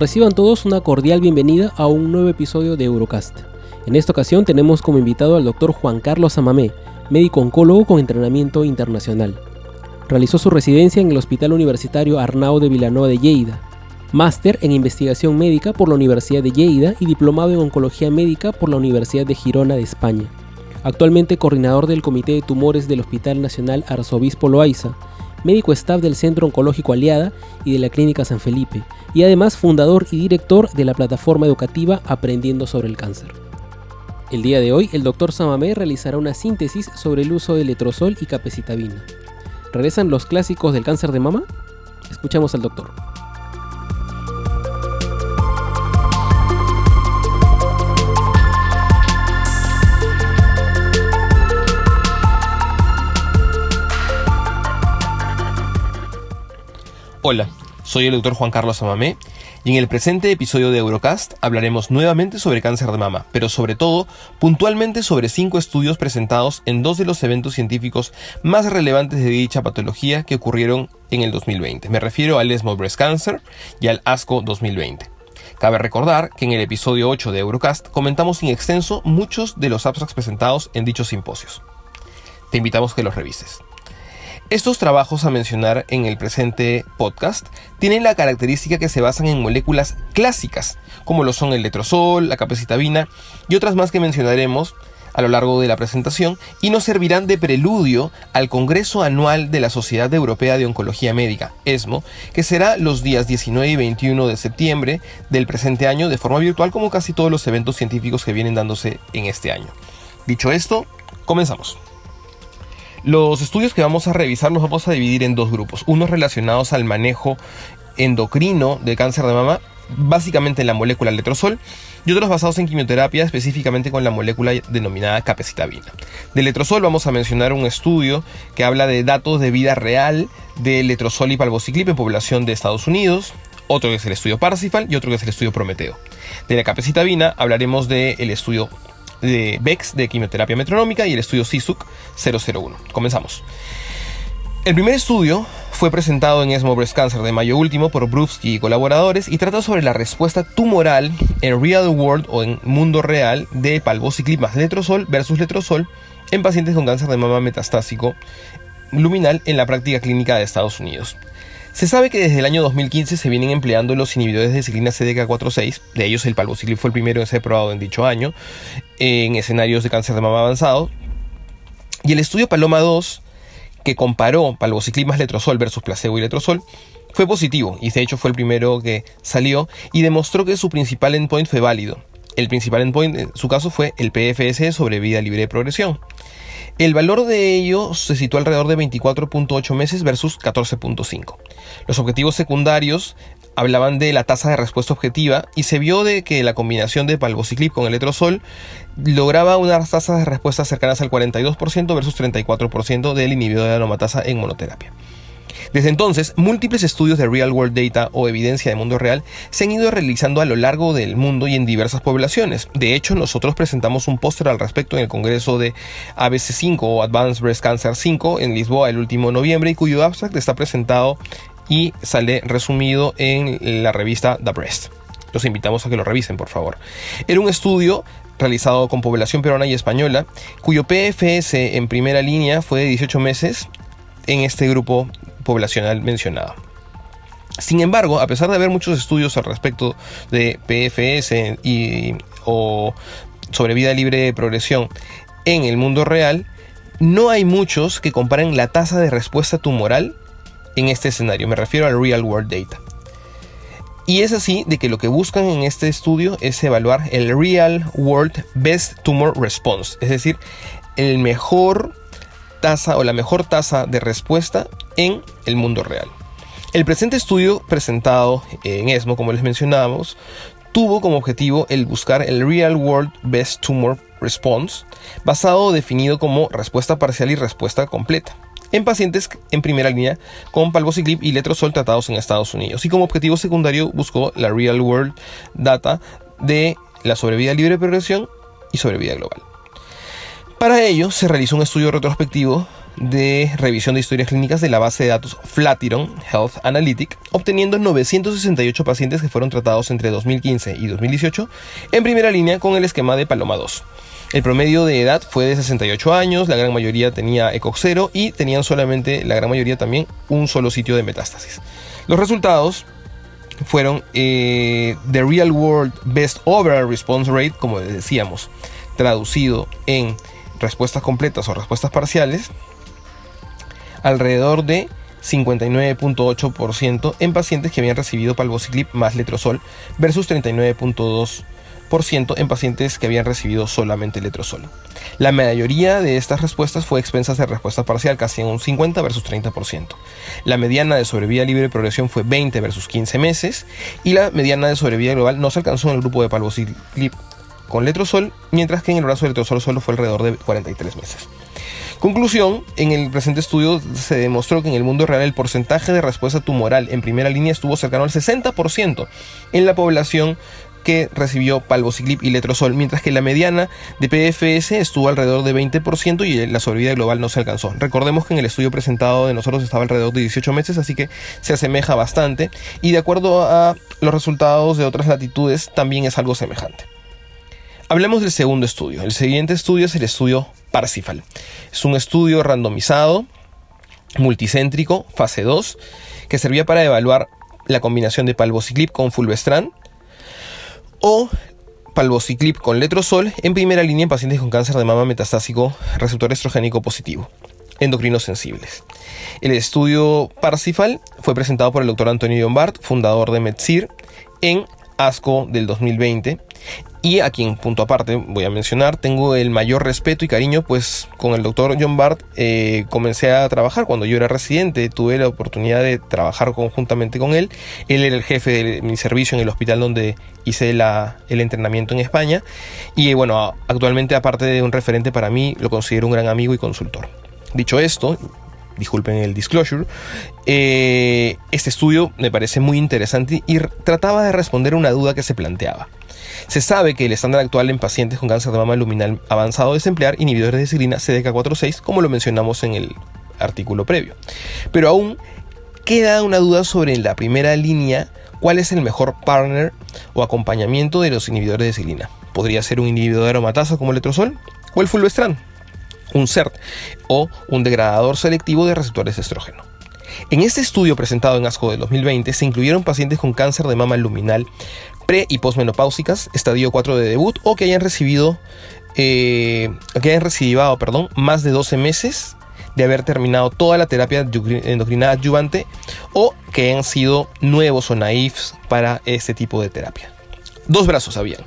Reciban todos una cordial bienvenida a un nuevo episodio de Eurocast. En esta ocasión tenemos como invitado al doctor Juan Carlos Amamé, médico oncólogo con entrenamiento internacional. Realizó su residencia en el Hospital Universitario Arnau de Vilanova de Lleida, máster en investigación médica por la Universidad de Lleida y diplomado en oncología médica por la Universidad de Girona de España. Actualmente coordinador del Comité de Tumores del Hospital Nacional Arzobispo Loaiza, médico staff del Centro Oncológico Aliada y de la Clínica San Felipe, y además fundador y director de la plataforma educativa Aprendiendo sobre el Cáncer. El día de hoy, el doctor Samamé realizará una síntesis sobre el uso de letrozol y capecitabina. ¿Regresan los clásicos del cáncer de mama? Escuchamos al doctor. Hola, soy el doctor Juan Carlos Amamé y en el presente episodio de Eurocast hablaremos nuevamente sobre cáncer de mama, pero sobre todo puntualmente sobre cinco estudios presentados en dos de los eventos científicos más relevantes de dicha patología que ocurrieron en el 2020. Me refiero al ESMO Breast Cancer y al ASCO 2020. Cabe recordar que en el episodio 8 de Eurocast comentamos en extenso muchos de los abstracts presentados en dichos simposios. Te invitamos a que los revises. Estos trabajos a mencionar en el presente podcast tienen la característica que se basan en moléculas clásicas, como lo son el letrozol, la capecitabina y otras más que mencionaremos a lo largo de la presentación y nos servirán de preludio al Congreso Anual de la Sociedad Europea de Oncología Médica, ESMO, que será los días 19 y 21 de septiembre del presente año de forma virtual como casi todos los eventos científicos que vienen dándose en este año. Dicho esto, comenzamos. Los estudios que vamos a revisar los vamos a dividir en dos grupos. Unos relacionados al manejo endocrino de cáncer de mama, básicamente en la molécula letrozol, y otros basados en quimioterapia, específicamente con la molécula denominada capecitabina. De letrozol vamos a mencionar un estudio que habla de datos de vida real de letrozol y palvociclip en población de Estados Unidos, otro que es el estudio Parsifal y otro que es el estudio Prometeo. De la capecitabina hablaremos del estudio de BEX de quimioterapia metronómica y el estudio CISUC 001. Comenzamos. El primer estudio fue presentado en ESMO Breast Cancer de mayo último por Brufsky y colaboradores y trata sobre la respuesta tumoral en real world o en mundo real de palvociclip más letrozol versus letrozol en pacientes con cáncer de mama metastásico luminal en la práctica clínica de Estados Unidos. Se sabe que desde el año 2015 se vienen empleando los inhibidores de ciclina CDK4-6, de ellos el palvociclip fue el primero en ser probado en dicho año, en escenarios de cáncer de mama avanzado. Y el estudio Paloma 2, que comparó palvociclip más letrozol versus placebo y letrozol, fue positivo, y de hecho fue el primero que salió, y demostró que su principal endpoint fue válido. El principal endpoint en su caso fue el PFS sobre vida libre de progresión. El valor de ello se sitúa alrededor de 24.8 meses versus 14.5. Los objetivos secundarios hablaban de la tasa de respuesta objetiva y se vio de que la combinación de palvociclip con el letrozol lograba unas tasas de respuesta cercanas al 42% versus 34% del inhibidor de aromatasa en monoterapia. Desde entonces, múltiples estudios de real world data o evidencia de mundo real se han ido realizando a lo largo del mundo y en diversas poblaciones. De hecho, nosotros presentamos un póster al respecto en el Congreso de ABC5 o Advanced Breast Cancer 5 en Lisboa el último noviembre y cuyo abstract está presentado y sale resumido en la revista The Breast. Los invitamos a que lo revisen, por favor. Era un estudio realizado con población peruana y española, cuyo PFS en primera línea fue de 18 meses en este grupo poblacional mencionado. Sin embargo, a pesar de haber muchos estudios al respecto de PFS y, o sobre vida libre de progresión en el mundo real, no hay muchos que comparen la tasa de respuesta tumoral en este escenario. Me refiero al real world data. Y es así de que lo que buscan en este estudio es evaluar el real world best tumor response, es decir, el mejor tasa o la mejor tasa de respuesta en el mundo real. El presente estudio presentado en ESMO, como les mencionábamos, tuvo como objetivo el buscar el Real World Best Tumor Response, basado o definido como respuesta parcial y respuesta completa en pacientes en primera línea con palvociclip y letrozol tratados en Estados Unidos. Y como objetivo secundario buscó la Real World Data de la sobrevida libre de progresión y sobrevida global. Para ello se realizó un estudio retrospectivo de revisión de historias clínicas de la base de datos Flatiron Health Analytic, obteniendo 968 pacientes que fueron tratados entre 2015 y 2018 en primera línea con el esquema de Paloma 2. El promedio de edad fue de 68 años, la gran mayoría tenía ECOX 0 y tenían solamente, la gran mayoría también, un solo sitio de metástasis. Los resultados fueron eh, The Real World Best Overall Response Rate, como decíamos, traducido en respuestas completas o respuestas parciales, alrededor de 59.8% en pacientes que habían recibido palvociclip más letrozol versus 39.2% en pacientes que habían recibido solamente letrozol. La mayoría de estas respuestas fue expensas de respuesta parcial, casi en un 50 versus 30%. La mediana de sobrevida libre de progresión fue 20 versus 15 meses y la mediana de sobrevida global no se alcanzó en el grupo de palvociclip con letrozol, mientras que en el brazo de letrozol solo fue alrededor de 43 meses. Conclusión, en el presente estudio se demostró que en el mundo real el porcentaje de respuesta tumoral en primera línea estuvo cercano al 60% en la población que recibió palvociclip y letrozol, mientras que la mediana de PFS estuvo alrededor de 20% y la sobrevida global no se alcanzó. Recordemos que en el estudio presentado de nosotros estaba alrededor de 18 meses, así que se asemeja bastante y de acuerdo a los resultados de otras latitudes también es algo semejante. Hablemos del segundo estudio. El siguiente estudio es el estudio Parsifal. Es un estudio randomizado, multicéntrico, fase 2, que servía para evaluar la combinación de palvociclip con fulvestrant o palvociclip con letrozol en primera línea en pacientes con cáncer de mama metastásico receptor estrogénico positivo, endocrinos sensibles. El estudio Parsifal fue presentado por el doctor Antonio Lombard, fundador de MedSir, en ASCO del 2020 y a quien, punto aparte, voy a mencionar, tengo el mayor respeto y cariño, pues con el doctor John Bart eh, comencé a trabajar cuando yo era residente, tuve la oportunidad de trabajar conjuntamente con él. Él era el jefe de mi servicio en el hospital donde hice la, el entrenamiento en España. Y bueno, actualmente, aparte de un referente para mí, lo considero un gran amigo y consultor. Dicho esto, disculpen el disclosure, eh, este estudio me parece muy interesante y trataba de responder una duda que se planteaba. Se sabe que el estándar actual en pacientes con cáncer de mama luminal avanzado es emplear inhibidores de ciclina CDK4-6, como lo mencionamos en el artículo previo. Pero aún queda una duda sobre la primera línea, cuál es el mejor partner o acompañamiento de los inhibidores de ciclina. ¿Podría ser un inhibidor de aromatasa como el letrozol o el fulvestrant? un CERT o un degradador selectivo de receptores de estrógeno. En este estudio presentado en ASCO del 2020 se incluyeron pacientes con cáncer de mama luminal pre y posmenopáusicas, estadio 4 de debut o que hayan recibido eh, que hayan perdón, más de 12 meses de haber terminado toda la terapia endocrina adyuvante o que hayan sido nuevos o naifs para este tipo de terapia. Dos brazos habían.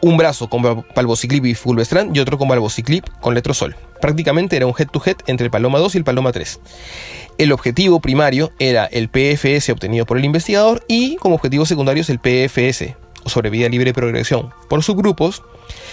Un brazo con palvociclip y fulvestrant y otro con palvociclip con letrozol. Prácticamente era un head-to-head entre el Paloma 2 y el Paloma 3. El objetivo primario era el PFS obtenido por el investigador y como objetivo secundario el PFS, o sobrevida libre progresión, por subgrupos,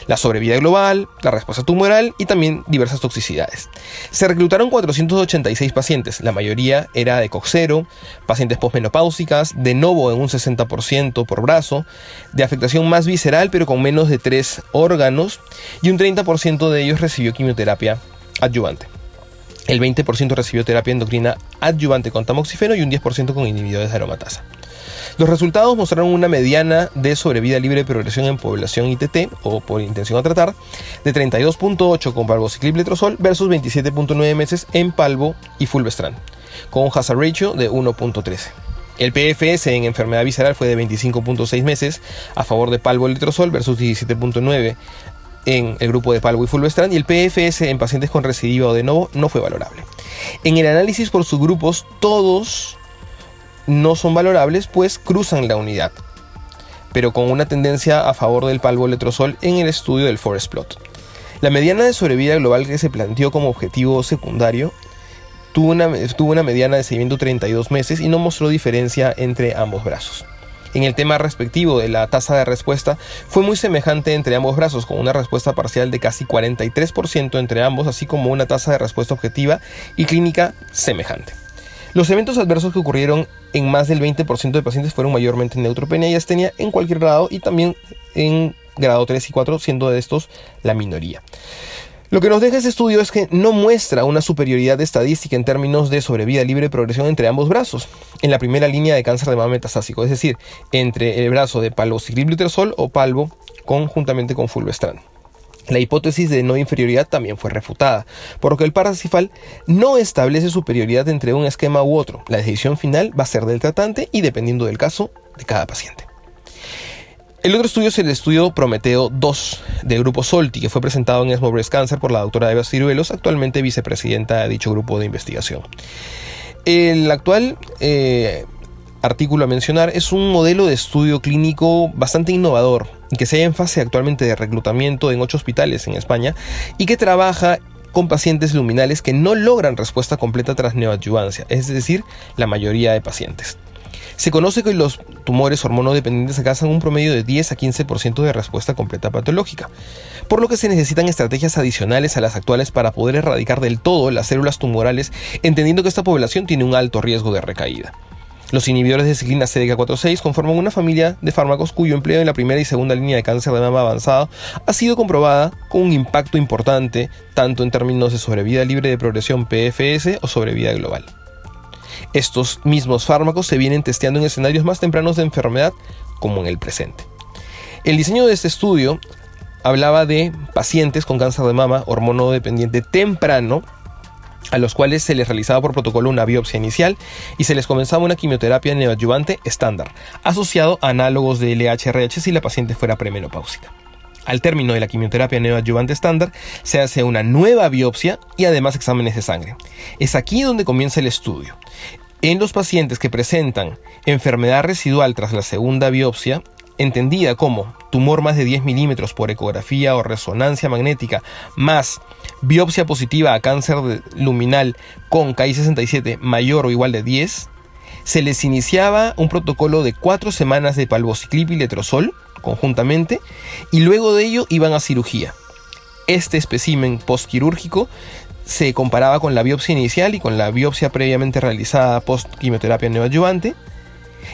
la sobrevida global, la respuesta tumoral y también diversas toxicidades. Se reclutaron 486 pacientes, la mayoría era de coxero, pacientes posmenopáusicas, de novo en un 60% por brazo, de afectación más visceral pero con menos de 3 órganos y un 30% de ellos recibió quimioterapia adyuvante. El 20% recibió terapia endocrina adyuvante con tamoxifeno y un 10% con inhibidores de aromatasa. Los resultados mostraron una mediana de sobrevida libre de progresión en población ITT o por intención a tratar de 32.8 con palvociclip letrozol versus 27.9 meses en palvo y fulvestrant, con un hazard ratio de 1.13. El PFS en enfermedad visceral fue de 25.6 meses a favor de palvo letrozol versus 17.9 en el grupo de palvo y fulvestrant y el PFS en pacientes con recidiva o de nuevo no fue valorable. En el análisis por subgrupos todos no son valorables pues cruzan la unidad, pero con una tendencia a favor del palvo letrozol en el estudio del Forest Plot. La mediana de sobrevida global que se planteó como objetivo secundario tuvo una, tuvo una mediana de seguimiento 32 meses y no mostró diferencia entre ambos brazos. en el tema respectivo de la tasa de respuesta fue muy semejante entre ambos brazos, con una respuesta parcial de casi 43% entre ambos, así como una tasa de respuesta objetiva y clínica semejante. Los eventos adversos que ocurrieron en más del 20% de pacientes fueron mayormente neutropenia y astenia en cualquier grado y también en grado 3 y 4, siendo de estos la minoría. Lo que nos deja este estudio es que no muestra una superioridad estadística en términos de sobrevida libre de progresión entre ambos brazos, en la primera línea de cáncer de mama metastásico, es decir, entre el brazo de palbociclib o palvo conjuntamente con fulvestrán. La hipótesis de no inferioridad también fue refutada, por lo que el paracifal no establece superioridad entre un esquema u otro. La decisión final va a ser del tratante y dependiendo del caso de cada paciente. El otro estudio es el estudio Prometeo 2 del grupo Solti, que fue presentado en ESMO Breast Cancer por la doctora Eva Ciruelos, actualmente vicepresidenta de dicho grupo de investigación. El actual eh, artículo a mencionar es un modelo de estudio clínico bastante innovador, que se halla en fase actualmente de reclutamiento en ocho hospitales en España y que trabaja con pacientes luminales que no logran respuesta completa tras neoadyuvancia, es decir, la mayoría de pacientes. Se conoce que los tumores hormonodependientes alcanzan un promedio de 10 a 15% de respuesta completa patológica, por lo que se necesitan estrategias adicionales a las actuales para poder erradicar del todo las células tumorales, entendiendo que esta población tiene un alto riesgo de recaída. Los inhibidores de ciclina CDK4-6 conforman una familia de fármacos cuyo empleo en la primera y segunda línea de cáncer de mama avanzado ha sido comprobada con un impacto importante tanto en términos de sobrevida libre de progresión PFS o sobrevida global. Estos mismos fármacos se vienen testeando en escenarios más tempranos de enfermedad como en el presente. El diseño de este estudio hablaba de pacientes con cáncer de mama hormonodependiente temprano a los cuales se les realizaba por protocolo una biopsia inicial y se les comenzaba una quimioterapia neoadyuvante estándar, asociado a análogos de LHRH si la paciente fuera premenopáusica. Al término de la quimioterapia neoadyuvante estándar, se hace una nueva biopsia y además exámenes de sangre. Es aquí donde comienza el estudio. En los pacientes que presentan enfermedad residual tras la segunda biopsia, entendida como tumor más de 10 milímetros por ecografía o resonancia magnética, más biopsia positiva a cáncer luminal con KI67 mayor o igual de 10, se les iniciaba un protocolo de 4 semanas de palvociclip y letrozol conjuntamente y luego de ello iban a cirugía. Este espécimen postquirúrgico se comparaba con la biopsia inicial y con la biopsia previamente realizada post quimioterapia neoadyuvante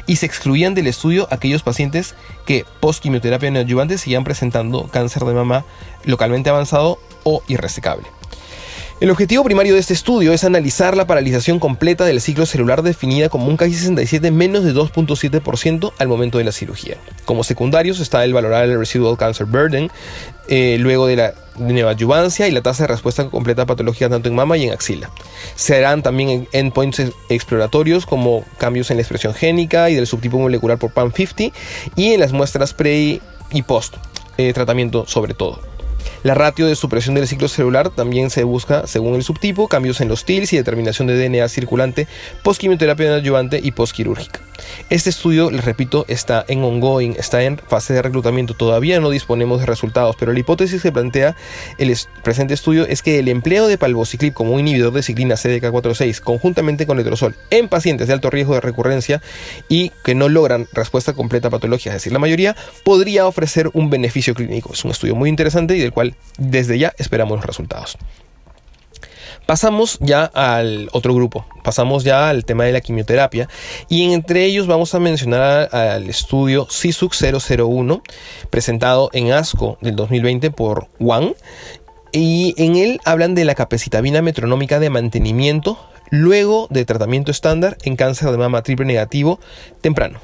y se excluían del estudio aquellos pacientes que post quimioterapia neoadyuvante seguían presentando cáncer de mama localmente avanzado o irresecable. El objetivo primario de este estudio es analizar la paralización completa del ciclo celular definida como un KI67 menos de 2.7% al momento de la cirugía. Como secundarios está el valorar el residual cancer burden, eh, luego de la neoadyuvancia y la tasa de respuesta completa patológica tanto en mama y en axila. Serán también endpoints exploratorios como cambios en la expresión génica y del subtipo molecular por PAM50 y en las muestras pre y post eh, tratamiento sobre todo. La ratio de supresión del ciclo celular también se busca según el subtipo, cambios en los TILs y determinación de DNA circulante, postquimioterapia adyuvante y postquirúrgica. Este estudio, les repito, está en ongoing, está en fase de reclutamiento, todavía no disponemos de resultados, pero la hipótesis que plantea el presente estudio es que el empleo de palvociclip como un inhibidor de ciclina CDK4-6 conjuntamente con letrozol en pacientes de alto riesgo de recurrencia y que no logran respuesta completa patológica, es decir, la mayoría, podría ofrecer un beneficio clínico. Es un estudio muy interesante y del cual desde ya esperamos los resultados. Pasamos ya al otro grupo, pasamos ya al tema de la quimioterapia y entre ellos vamos a mencionar al estudio CISUC 001 presentado en ASCO del 2020 por Wang y en él hablan de la capecitabina metronómica de mantenimiento luego de tratamiento estándar en cáncer de mama triple negativo temprano.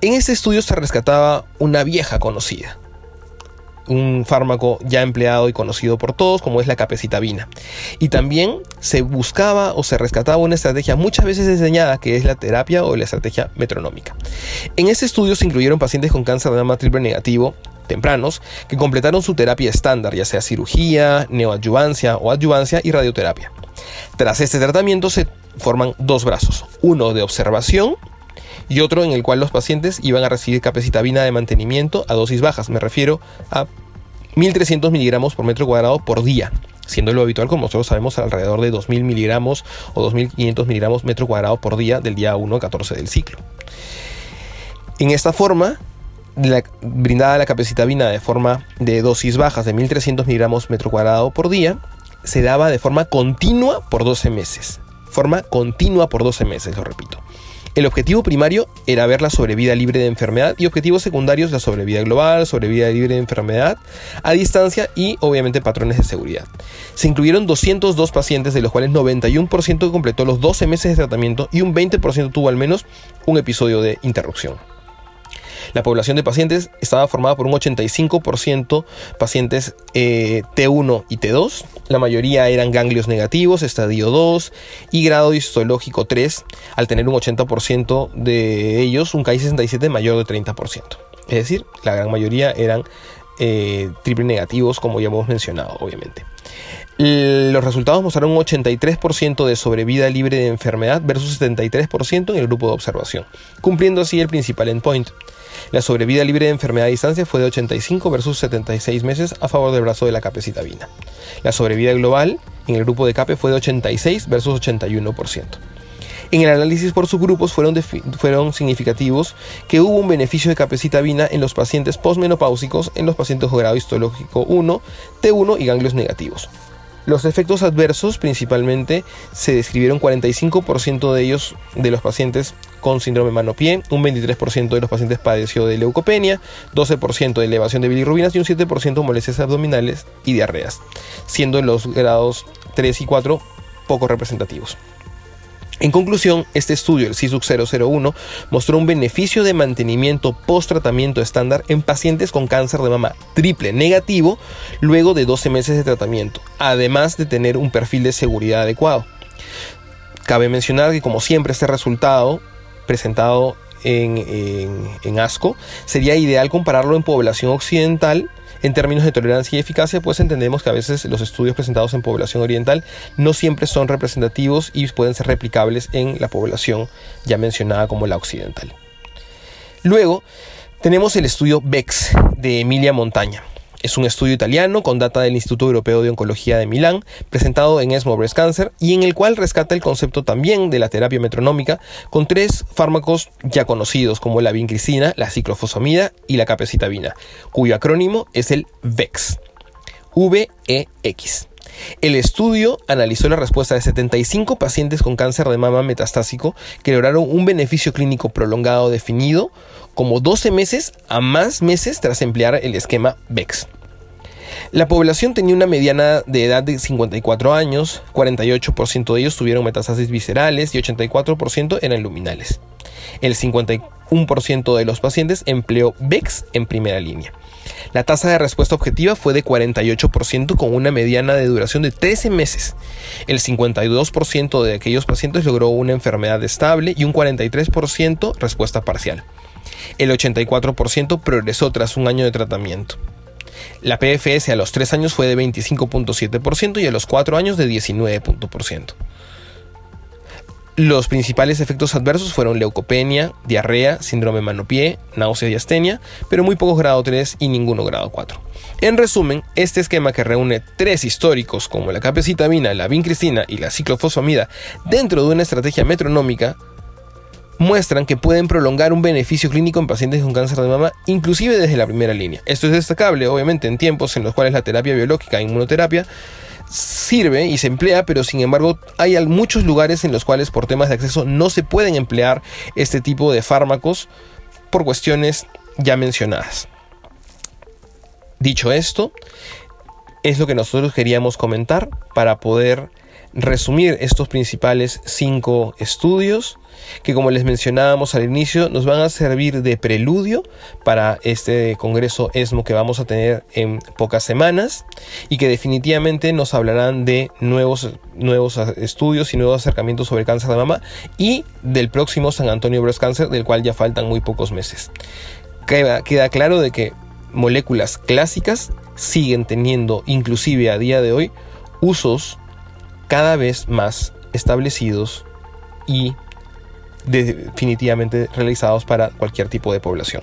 En este estudio se rescataba una vieja conocida, un fármaco ya empleado y conocido por todos como es la capecitabina. Y también se buscaba o se rescataba una estrategia muchas veces diseñada que es la terapia o la estrategia metronómica. En este estudio se incluyeron pacientes con cáncer de mama triple negativo tempranos que completaron su terapia estándar, ya sea cirugía, neoadyuvancia o adyuvancia y radioterapia. Tras este tratamiento se forman dos brazos, uno de observación y otro en el cual los pacientes iban a recibir capecitabina de mantenimiento a dosis bajas. Me refiero a 1300 miligramos por metro cuadrado por día, siendo lo habitual, como nosotros sabemos, alrededor de 2000 miligramos o 2500 miligramos metro cuadrado por día del día 1 a 14 del ciclo. En esta forma, brindada la capecitabina de forma de dosis bajas de 1300 miligramos metro cuadrado por día, se daba de forma continua por 12 meses. Forma continua por 12 meses, lo repito. El objetivo primario era ver la sobrevida libre de enfermedad y objetivos secundarios la sobrevida global, sobrevida libre de enfermedad a distancia y obviamente patrones de seguridad. Se incluyeron 202 pacientes de los cuales 91% completó los 12 meses de tratamiento y un 20% tuvo al menos un episodio de interrupción. La población de pacientes estaba formada por un 85% pacientes eh, T1 y T2. La mayoría eran ganglios negativos, estadio 2 y grado histológico 3, al tener un 80% de ellos un KI67 mayor de 30%. Es decir, la gran mayoría eran eh, triple negativos, como ya hemos mencionado, obviamente. Los resultados mostraron un 83% de sobrevida libre de enfermedad versus 73% en el grupo de observación, cumpliendo así el principal endpoint. La sobrevida libre de enfermedad a distancia fue de 85 versus 76 meses a favor del brazo de la capecitabina. La sobrevida global en el grupo de CAPE fue de 86 versus 81%. En el análisis por subgrupos fueron, significativos que hubo un beneficio de capecitabina en los pacientes posmenopáusicos, en los pacientes de grado histológico 1, T1 y ganglios negativos. Los efectos adversos principalmente se describieron 45% de ellos de los pacientes con síndrome mano-pie, un 23% de los pacientes padeció de leucopenia, 12% de elevación de bilirrubinas y un 7% molestias abdominales y diarreas, siendo los grados 3 y 4 poco representativos. En conclusión, este estudio, el CISUC 001, mostró un beneficio de mantenimiento post-tratamiento estándar en pacientes con cáncer de mama triple negativo luego de 12 meses de tratamiento, además de tener un perfil de seguridad adecuado. Cabe mencionar que como siempre este resultado presentado en, en ASCO sería ideal compararlo en población occidental en términos de tolerancia y eficacia, pues entendemos que a veces los estudios presentados en población oriental no siempre son representativos y pueden ser replicables en la población ya mencionada como la occidental. Luego, tenemos el estudio BEX de Emilia Montaña. Es un estudio italiano con data del Instituto Europeo de Oncología de Milán, presentado en ESMO Breast Cancer, y en el cual rescata el concepto también de la terapia metronómica con tres fármacos ya conocidos como la vincristina, la ciclofosfamida y la capecitabina, cuyo acrónimo es el VEX. VEX. El estudio analizó la respuesta de 75 pacientes con cáncer de mama metastásico que lograron un beneficio clínico prolongado definido como 12 meses a más meses tras emplear el esquema VEX. La población tenía una mediana de edad de 54 años, 48% de ellos tuvieron metastasis viscerales y 84% eran luminales. El 51% de los pacientes empleó VEX en primera línea. La tasa de respuesta objetiva fue de 48% con una mediana de duración de 13 meses. El 52% de aquellos pacientes logró una enfermedad estable y un 43% respuesta parcial. El 84% progresó tras un año de tratamiento. La PFS a los 3 años fue de 25.7% y a los 4 años de 19%. Los principales efectos adversos fueron leucopenia, diarrea, síndrome mano-pie, náusea y astenia, pero muy pocos grado 3 y ninguno grado 4. En resumen, este esquema que reúne tres históricos como la capecitamina, la vincristina y la ciclofosfamida dentro de una estrategia metronómica muestran que pueden prolongar un beneficio clínico en pacientes con cáncer de mama, inclusive desde la primera línea. Esto es destacable, obviamente, en tiempos en los cuales la terapia biológica e inmunoterapia sirve y se emplea, pero sin embargo hay muchos lugares en los cuales por temas de acceso no se pueden emplear este tipo de fármacos por cuestiones ya mencionadas. Dicho esto, es lo que nosotros queríamos comentar para poder resumir estos principales cinco estudios que como les mencionábamos al inicio nos van a servir de preludio para este congreso ESMO que vamos a tener en pocas semanas y que definitivamente nos hablarán de nuevos, nuevos estudios y nuevos acercamientos sobre cáncer de mama y del próximo San Antonio Breast Cancer del cual ya faltan muy pocos meses. Queda, queda claro de que moléculas clásicas siguen teniendo inclusive a día de hoy usos cada vez más establecidos y definitivamente realizados para cualquier tipo de población.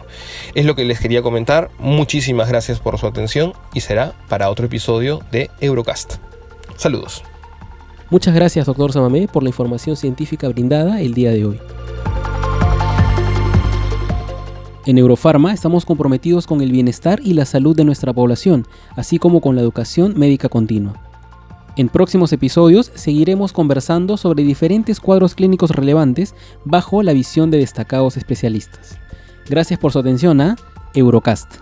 Es lo que les quería comentar. Muchísimas gracias por su atención y será para otro episodio de Eurocast. Saludos. Muchas gracias, doctor Samamé, por la información científica brindada el día de hoy. En Eurofarma estamos comprometidos con el bienestar y la salud de nuestra población, así como con la educación médica continua. En próximos episodios seguiremos conversando sobre diferentes cuadros clínicos relevantes bajo la visión de destacados especialistas. Gracias por su atención a Eurocast.